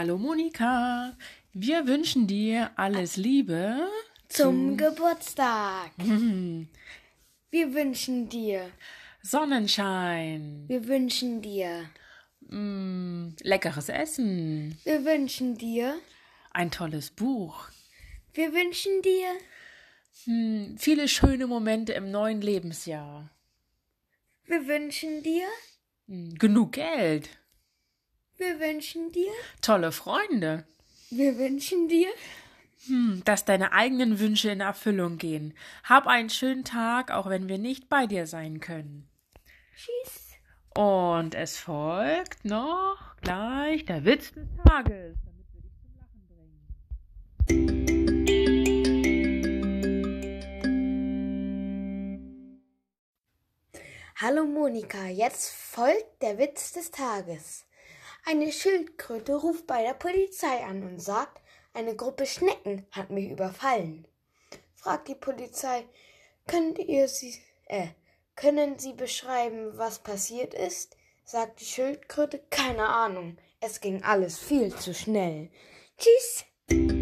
Hallo Monika, wir wünschen dir alles Liebe zum Geburtstag. Wir wünschen dir Sonnenschein, Wir wünschen dir mm, leckeres Essen, Wir wünschen dir ein tolles Buch, Wir wünschen dir hm, viele schöne Momente im neuen Lebensjahr, Wir wünschen dir hm, genug Geld, Wir wünschen dir tolle Freunde, Wir wünschen dir hm, dass deine eigenen Wünsche in Erfüllung gehen. Hab einen schönen Tag, auch wenn wir nicht bei dir sein können. Tschüss. Und es folgt noch gleich der Witz des Tages, damit wir dich zum Lachen bringen. Hallo Monika, jetzt folgt der Witz des Tages. Eine Schildkröte ruft bei der Polizei an und sagt, eine Gruppe Schnecken hat mich überfallen. Fragt die Polizei, könnt ihr sie, äh, können Sie beschreiben, was passiert ist? Sagt die Schildkröte, keine Ahnung. Es ging alles viel zu schnell. Tschüss.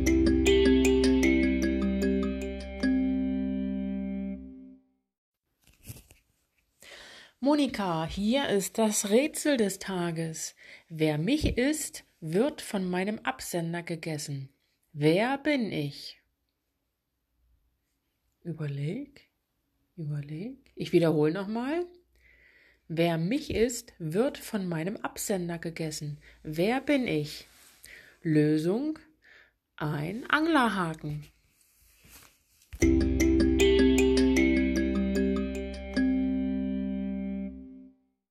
Monika, hier ist das Rätsel des Tages. Wer mich isst, wird von meinem Absender gegessen. Wer bin ich? Überleg, überleg. Ich wiederhole nochmal. Wer mich isst, wird von meinem Absender gegessen. Wer bin ich? Lösung: ein Anglerhaken.